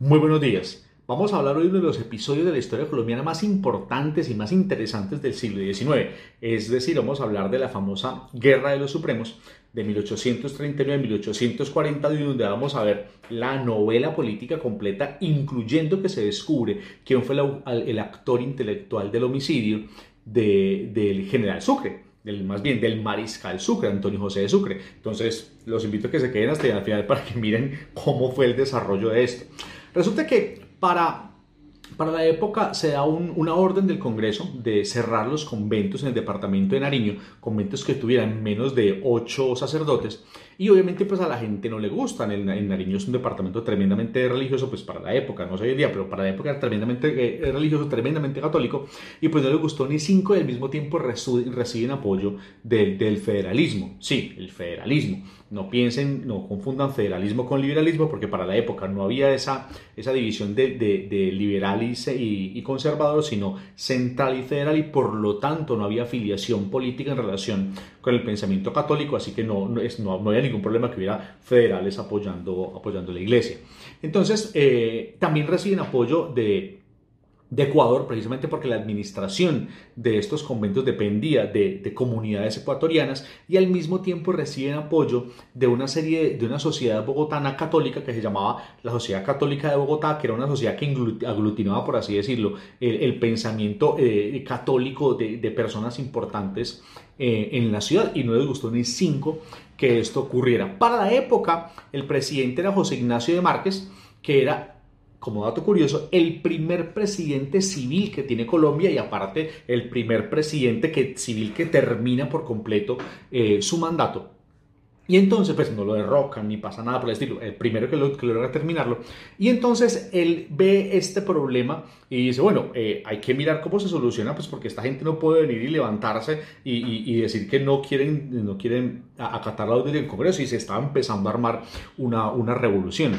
Muy buenos días. Vamos a hablar hoy de uno de los episodios de la historia colombiana más importantes y más interesantes del siglo XIX. Es decir, vamos a hablar de la famosa Guerra de los Supremos de 1839 1841, donde vamos a ver la novela política completa, incluyendo que se descubre quién fue el actor intelectual del homicidio del general Sucre más bien del mariscal Sucre, Antonio José de Sucre. Entonces, los invito a que se queden hasta el final para que miren cómo fue el desarrollo de esto. Resulta que para, para la época se da una orden del Congreso de cerrar los conventos en el departamento de Nariño, conventos que tuvieran menos de ocho sacerdotes, y obviamente pues a la gente no le gustan. En, en Nariño es un departamento tremendamente religioso, pues para la época, no sé hoy en día, pero para la época tremendamente eh, religioso, tremendamente católico, y pues no le gustó ni cinco y al mismo tiempo reciben apoyo del federalismo. Sí, el federalismo. No piensen, no confundan federalismo con liberalismo, porque para la época no había esa, esa división de, de, liberal y, y, conservador, sino central y federal, y por lo tanto no había afiliación política en relación con el pensamiento católico, así que no, no, no, no había ningún problema que hubiera federales apoyando, apoyando la iglesia. Entonces, eh, también reciben apoyo de, de Ecuador, precisamente porque la administración de estos conventos dependía de, comunidades ecuatorianas y al mismo tiempo reciben apoyo de una serie de una sociedad bogotana católica que se llamaba la Sociedad Católica de Bogotá, que era una sociedad que aglutinaba, por así decirlo, el, pensamiento eh, católico de, personas importantes eh, en la ciudad y no les gustó ni cinco que esto ocurriera. Para la época, el presidente era José Ignacio de Márquez, que era como dato curioso, el primer presidente civil que tiene Colombia y aparte el primer presidente que, civil que termina por completo eh, su mandato. Y entonces, pues no lo derrocan ni pasa nada por el estilo, el primero que, lo, que logra terminarlo. Y entonces él ve este problema y dice, bueno, eh, hay que mirar cómo se soluciona, pues porque esta gente no puede venir y levantarse y, y, decir que no quieren, no quieren acatar la orden del Congreso y se está empezando a armar una, una revolución.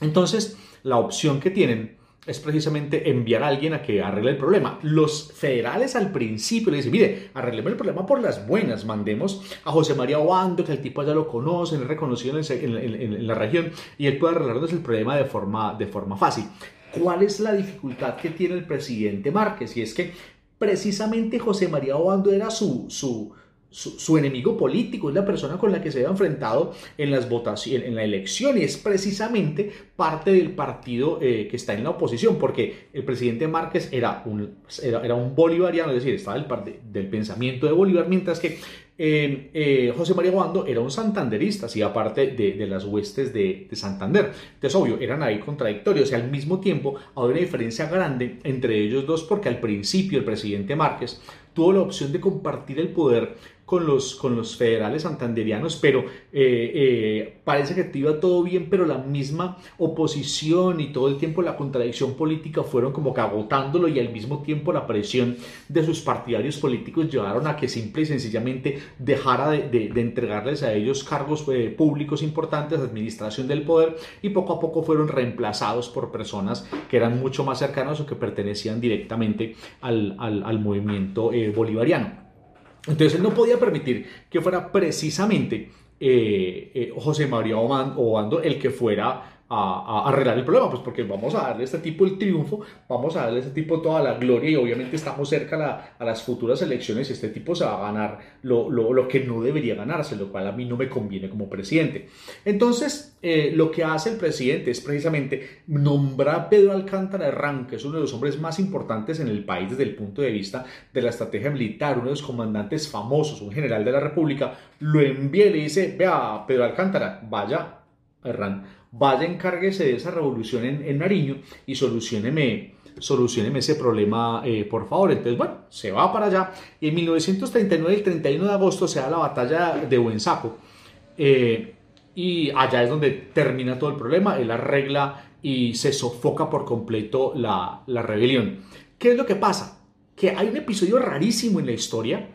Entonces, la opción que tienen es precisamente enviar a alguien a que arregle el problema. Los federales al principio le dicen, mire, arreglemos el problema por las buenas, mandemos a José María Obando, que el tipo ya lo conoce, es reconocido en, la región, y él puede arreglarnos el problema de forma, de forma fácil. ¿Cuál es la dificultad que tiene el presidente Márquez? Y es que precisamente José María Obando era su, su, su, enemigo político, es la persona con la que se había enfrentado en, las votaciones, en la elección y es precisamente parte del partido eh, que está en la oposición, porque el presidente Márquez era un, era, un bolivariano, es decir, estaba del, del pensamiento de Bolívar, mientras que eh, eh, José María Guando era un santanderista, y aparte de, las huestes de, de, Santander. Entonces, obvio, eran ahí contradictorios y al mismo tiempo había una diferencia grande entre ellos dos porque al principio el presidente Márquez tuvo la opción de compartir el poder con los, con los federales santanderianos, pero eh, eh, parece que iba todo bien, pero la misma oposición y todo el tiempo la contradicción política fueron como que agotándolo y al mismo tiempo la presión de sus partidarios políticos llevaron a que simple y sencillamente dejara de, entregarles a ellos cargos eh, públicos importantes, administración del poder, y poco a poco fueron reemplazados por personas que eran mucho más cercanas o que pertenecían directamente al, al movimiento bolivariano. Entonces él no podía permitir que fuera precisamente eh, eh, José María Obando el que fuera a, arreglar el problema, pues porque vamos a darle a este tipo el triunfo, vamos a darle a este tipo toda la gloria y obviamente estamos cerca a, las futuras elecciones y este tipo se va a ganar lo, lo, que no debería ganarse, lo cual a mí no me conviene como presidente. Entonces, eh, lo que hace el presidente es precisamente nombrar a Pedro Alcántara Herrán, que es uno de los hombres más importantes en el país desde el punto de vista de la estrategia militar, uno de los comandantes famosos, un general de la República, lo envía y le dice, vea, Pedro Alcántara, vaya, Herrán, vaya encárguese de esa revolución en, Nariño y solucioneme, solucioneme ese problema, eh, por favor. Entonces, bueno, se va para allá en 1939, el 31 de agosto, se da la batalla de Buensaco. Eh, y allá es donde termina todo el problema, él arregla y se sofoca por completo la, la rebelión. ¿Qué es lo que pasa? Que hay un episodio rarísimo en la historia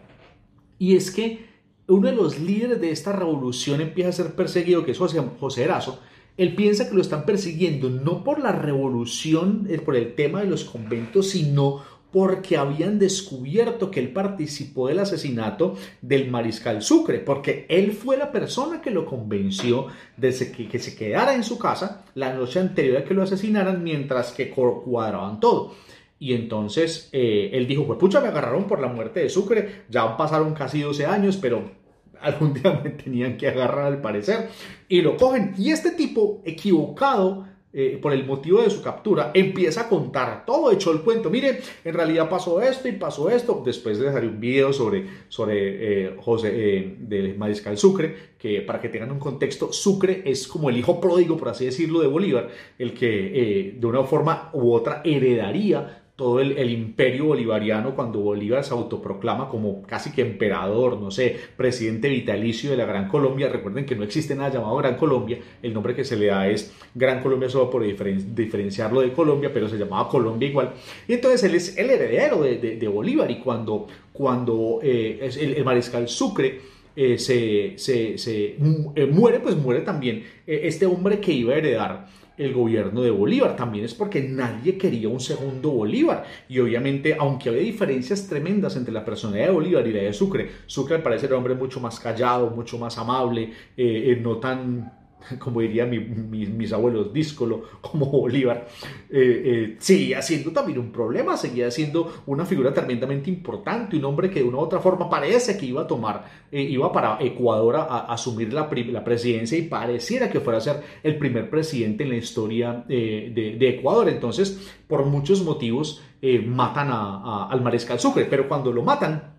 y es que uno de los líderes de esta revolución empieza a ser perseguido, que es José, José Erazo, él piensa que lo están persiguiendo no por la revolución, por el tema de los conventos, sino porque habían descubierto que él participó del asesinato del mariscal Sucre, porque él fue la persona que lo convenció de que, se quedara en su casa la noche anterior a que lo asesinaran mientras que cuadraban todo. Y entonces eh, él dijo, pues pucha, me agarraron por la muerte de Sucre, ya pasaron casi 12 años, pero algún día me tenían que agarrar al parecer. Y lo cogen. Y este tipo equivocado eh, por el motivo de su captura, empieza a contar todo, echó el cuento, mire, en realidad pasó esto y pasó esto, después de hacer un video sobre, sobre eh, José eh, del Mariscal Sucre, que para que tengan un contexto, Sucre es como el hijo pródigo, por así decirlo, de Bolívar, el que de una forma u otra heredaría todo el, imperio bolivariano cuando Bolívar se autoproclama como casi que emperador, no sé, presidente vitalicio de la Gran Colombia. Recuerden que no existe nada llamado Gran Colombia, el nombre que se le da es Gran Colombia solo por diferenciarlo de Colombia, pero se llamaba Colombia igual. Y entonces él es el heredero de, Bolívar y cuando, cuando eh, el, mariscal Sucre eh, se, se, eh, muere, pues muere también este hombre que iba a heredar el gobierno de Bolívar. También es porque nadie quería un segundo Bolívar. Y obviamente, aunque había diferencias tremendas entre la personalidad de Bolívar y la de Sucre, Sucre me parece un hombre mucho más callado, mucho más amable, eh, eh, no tan como diría mis abuelos, díscolo, como Bolívar, eh, eh, seguía siendo también un problema, seguía siendo una figura tremendamente importante, un hombre que de una u otra forma parece que iba a tomar, eh, iba para Ecuador a, asumir la, presidencia y pareciera que fuera a ser el primer presidente en la historia de, Ecuador. Entonces, por muchos motivos, matan al mariscal Sucre, pero cuando lo matan,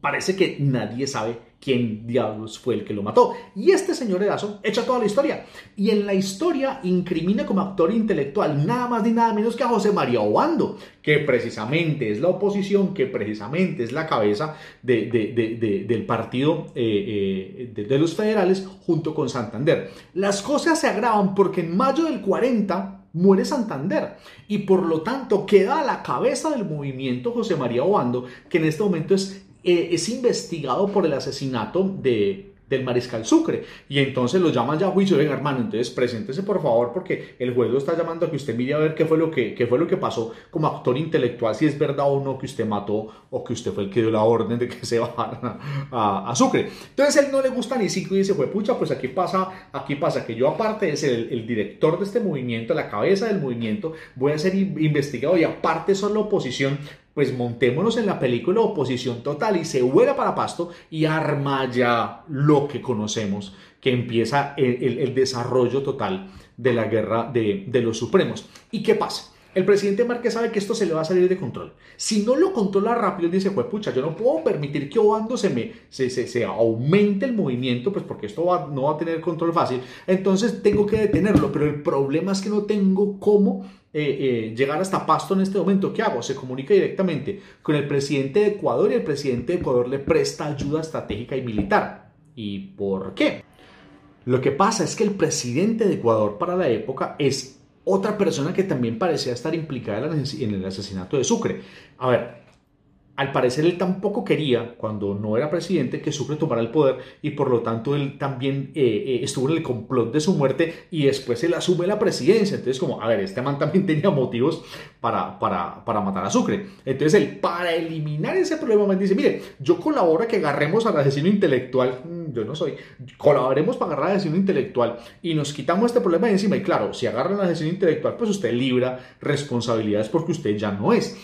parece que nadie sabe quién diablos fue el que lo mató. Y este señor Erazo echa toda la historia. Y en la historia incrimina como actor intelectual nada más ni nada menos que a José María Obando, que precisamente es la oposición, que precisamente es la cabeza del partido eh, eh, de, los federales junto con Santander. Las cosas se agravan porque en mayo del 40 muere Santander y por lo tanto queda a la cabeza del movimiento José María Obando, que en este momento es eh, es investigado por el asesinato de, del mariscal Sucre. Y entonces lo llaman ya a juicio, venga hermano, entonces preséntese por favor porque el juez lo está llamando a que usted mire a ver qué fue lo que, qué fue lo que pasó como actor intelectual, si es verdad o no que usted mató o que usted fue el que dio la orden de que se bajaran a, Sucre. Entonces él no le gusta ni cinco y dice, pucha, pues aquí pasa, aquí pasa que yo aparte de ser el director de este movimiento, la cabeza del movimiento, voy a ser investigado y aparte son la oposición, pues montémonos en la película oposición total y se vuela para pasto y arma ya lo que conocemos, que empieza el, desarrollo total de la guerra de, de los supremos. ¿Y qué pasa? El presidente Márquez sabe que esto se le va a salir de control. Si no lo controla rápido, dice, pues pucha, yo no puedo permitir que Obando se me se, se, aumente el movimiento, pues porque esto no va a tener control fácil. Entonces tengo que detenerlo, pero el problema es que no tengo cómo eh, eh, llegar hasta Pasto en este momento. ¿Qué hago? Se comunica directamente con el presidente de Ecuador y el presidente de Ecuador le presta ayuda estratégica y militar. ¿Y por qué? Lo que pasa es que el presidente de Ecuador para la época es otra persona que también parecía estar implicada en el asesinato de Sucre. A ver, al parecer él tampoco quería, cuando no era presidente, que Sucre tomara el poder y por lo tanto él también eh, eh, estuvo en el complot de su muerte y después él asume la presidencia. Entonces como, a ver, este man también tenía motivos para, para, para matar a Sucre. Entonces él, para eliminar ese problema, me dice, mire, yo colaboro a que agarremos al asesino intelectual, mm, yo no soy, colaboremos para agarrar al asesino intelectual y nos quitamos este problema de encima. Y claro, si agarran al asesino intelectual, pues usted libra responsabilidades porque usted ya no es.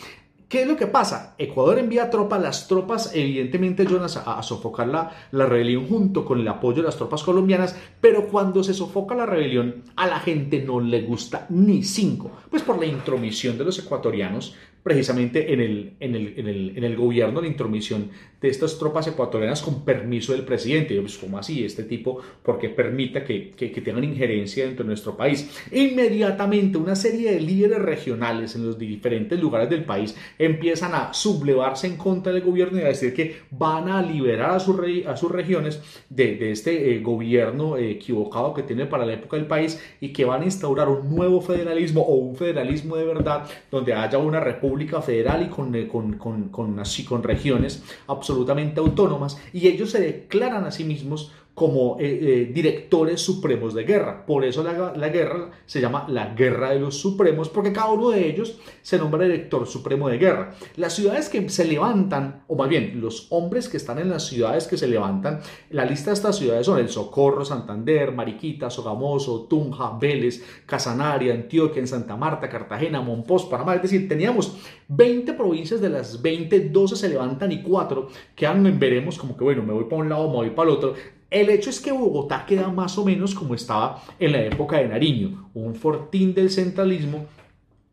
¿Qué es lo que pasa? Ecuador envía tropas, las tropas evidentemente ayudan a, sofocar la, la, rebelión junto con el apoyo de las tropas colombianas, pero cuando se sofoca la rebelión a la gente no le gusta ni cinco, pues por la intromisión de los ecuatorianos precisamente en el, en el, en el, en el gobierno, la intromisión de estas tropas ecuatorianas con permiso del presidente. Pues, ¿cómo así? Este tipo, porque permita que, que, que, tengan injerencia dentro de nuestro país? Inmediatamente una serie de líderes regionales en los diferentes lugares del país empiezan a sublevarse en contra del gobierno y a decir que van a liberar a, sus, a sus regiones de, de este eh, gobierno eh, equivocado que tiene para la época del país y que van a instaurar un nuevo federalismo o un federalismo de verdad donde haya una república federal y con, eh, con, con, con, así, con regiones absolutamente autónomas y ellos se declaran a sí mismos como eh, eh, directores supremos de guerra. Por eso la, la, guerra se llama la Guerra de los Supremos, porque cada uno de ellos se nombra director supremo de guerra. Las ciudades que se levantan, o más bien los hombres que están en las ciudades que se levantan, la lista de estas ciudades son El Socorro, Santander, Mariquita, Sogamoso, Tunja, Vélez, Casanaria, Antioquia, en Santa Marta, Cartagena, Monpós, Panamá. Es decir, teníamos 20 provincias de las 20, 12 se levantan y 4 quedan en veremos como que bueno, me voy para un lado, me voy para el otro. El hecho es que Bogotá queda más o menos como estaba en la época de Nariño, un fortín del centralismo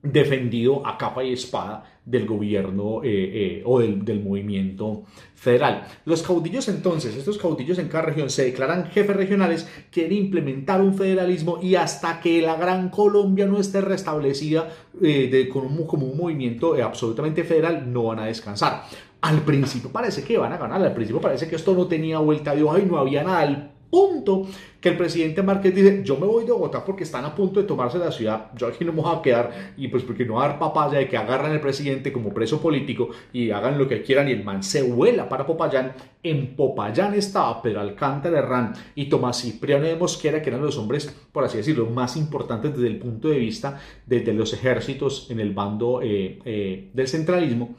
defendido a capa y espada del gobierno eh, eh, o del, movimiento federal. Los caudillos entonces, estos caudillos en cada región se declaran jefes regionales, quieren implementar un federalismo y hasta que la Gran Colombia no esté restablecida eh, de, como, un movimiento absolutamente federal, no van a descansar. Al principio parece que van a ganar, al principio parece que esto no tenía vuelta de hoja y no había nada. Al punto que el presidente Márquez dice, yo me voy de Bogotá porque están a punto de tomarse la ciudad, yo aquí no me voy a quedar y pues porque no va a dar papaya de que agarran al presidente como preso político y hagan lo que quieran y el man se vuela para Popayán. En Popayán estaba Pedro Alcántara Herrán y Tomás Cipriano de Mosquera, que eran los hombres, por así decirlo, más importantes desde el punto de vista de, los ejércitos en el bando eh, eh, del centralismo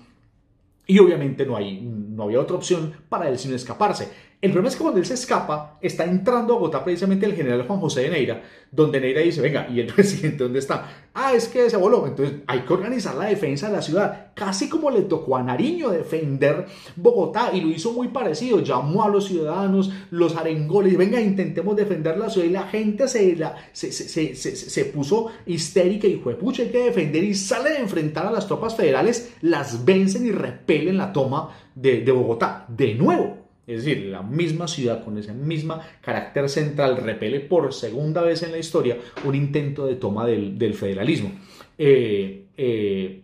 y obviamente no, hay, no había otra opción para él sino escaparse. El problema es que cuando él se escapa, está entrando a Bogotá precisamente el general Juan José de Neira, donde Neira dice, venga, ¿y el presidente dónde está? Ah, es que se voló. Entonces hay que organizar la defensa de la ciudad, casi como le tocó a Nariño defender Bogotá, y lo hizo muy parecido. Llamó a los ciudadanos, los arengoles, venga, intentemos defender la ciudad, y la gente se, la, se, se, se, puso histérica y fue, pucha, hay que defender, y sale de enfrentar a las tropas federales, las vencen y repelen la toma de, de Bogotá. De nuevo, es decir, la misma ciudad con ese mismo carácter central repele por segunda vez en la historia un intento de toma del, federalismo. Eh, eh,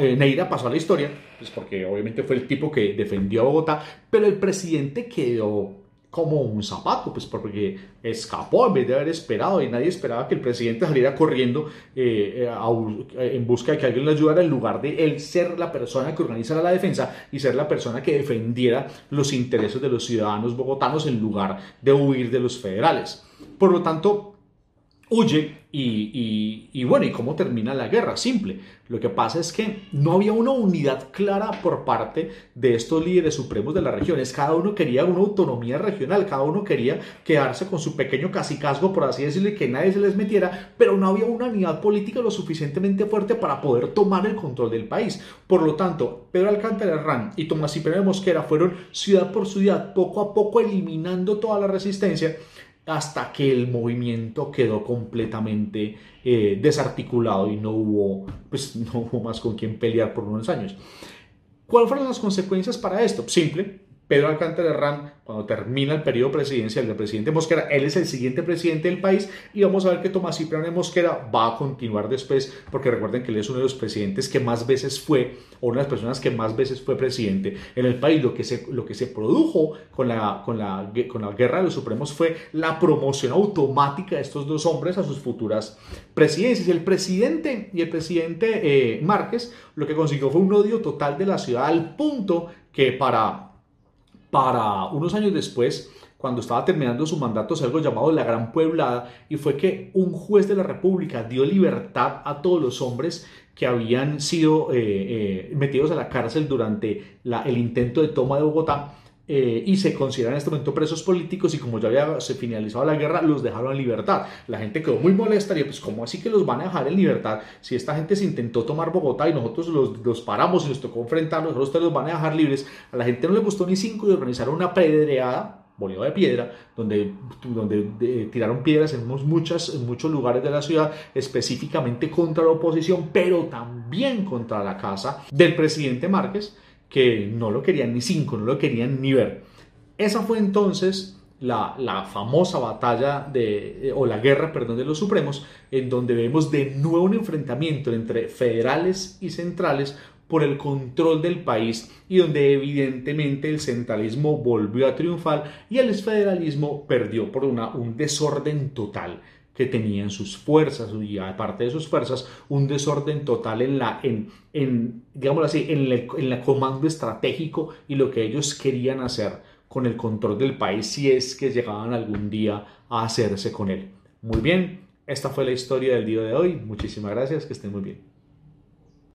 eh, Neira pasó a la historia, pues porque obviamente fue el tipo que defendió a Bogotá, pero el presidente quedó como un zapato, pues porque escapó en vez de haber esperado y nadie esperaba que el presidente saliera corriendo eh, eh, en busca de que alguien le ayudara en lugar de él ser la persona que organizara la defensa y ser la persona que defendiera los intereses de los ciudadanos bogotanos en lugar de huir de los federales. Por lo tanto, huye y, bueno, ¿y cómo termina la guerra? Simple. Lo que pasa es que no había una unidad clara por parte de estos líderes supremos de las regiones. Cada uno quería una autonomía regional, cada uno quería quedarse con su pequeño cacicazgo, por así decirlo, y que nadie se les metiera, pero no había una unidad política lo suficientemente fuerte para poder tomar el control del país. Por lo tanto, Pedro Alcántara Herrán y Tomás Cipriano Mosquera fueron ciudad por ciudad, poco a poco eliminando toda la resistencia hasta que el movimiento quedó completamente eh, desarticulado y no hubo, pues, no hubo más con quien pelear por unos años. ¿Cuáles fueron las consecuencias para esto? Simple, Pedro Alcántara Herrán, cuando termina el periodo presidencial del presidente Mosquera, él es el siguiente presidente del país y vamos a ver que Tomás Cipriano Mosquera va a continuar después, porque recuerden que él es uno de los presidentes que más veces fue, o una de las personas que más veces fue presidente en el país. Lo que se, lo que se produjo con la, con, la, con la guerra de los supremos fue la promoción automática de estos dos hombres a sus futuras presidencias. El presidente y el presidente eh, Márquez lo que consiguió fue un odio total de la ciudad al punto que para para unos años después, cuando estaba terminando su mandato, hacer llamado la Gran Pueblada, y fue que un juez de la República dio libertad a todos los hombres que habían sido eh, eh, metidos a la cárcel durante el intento de toma de Bogotá eh, y se consideran en este momento presos políticos y como ya había se finalizado la guerra, los dejaron en libertad. La gente quedó muy molesta y pues ¿cómo así que los van a dejar en libertad? Si esta gente se intentó tomar Bogotá y nosotros los, los paramos y nos tocó enfrentarnos, nosotros ustedes los van a dejar libres. A la gente no le gustó ni cinco y organizaron una pedreada boleo de piedra, donde, donde tiraron piedras en, muchas, en muchos lugares de la ciudad, específicamente contra la oposición, pero también contra la casa del presidente Márquez que no lo querían ni cinco, no lo querían ni ver. Esa fue entonces la, la, famosa batalla de, o la guerra, perdón, de los Supremos, en donde vemos de nuevo un enfrentamiento entre federales y centrales por el control del país y donde evidentemente el centralismo volvió a triunfar y el federalismo perdió por una, un desorden total que tenían sus fuerzas y aparte de sus fuerzas un desorden total en la en, en así en el, en el comando estratégico y lo que ellos querían hacer con el control del país si es que llegaban algún día a hacerse con él. Muy bien, esta fue la historia del día de hoy. Muchísimas gracias, que estén muy bien.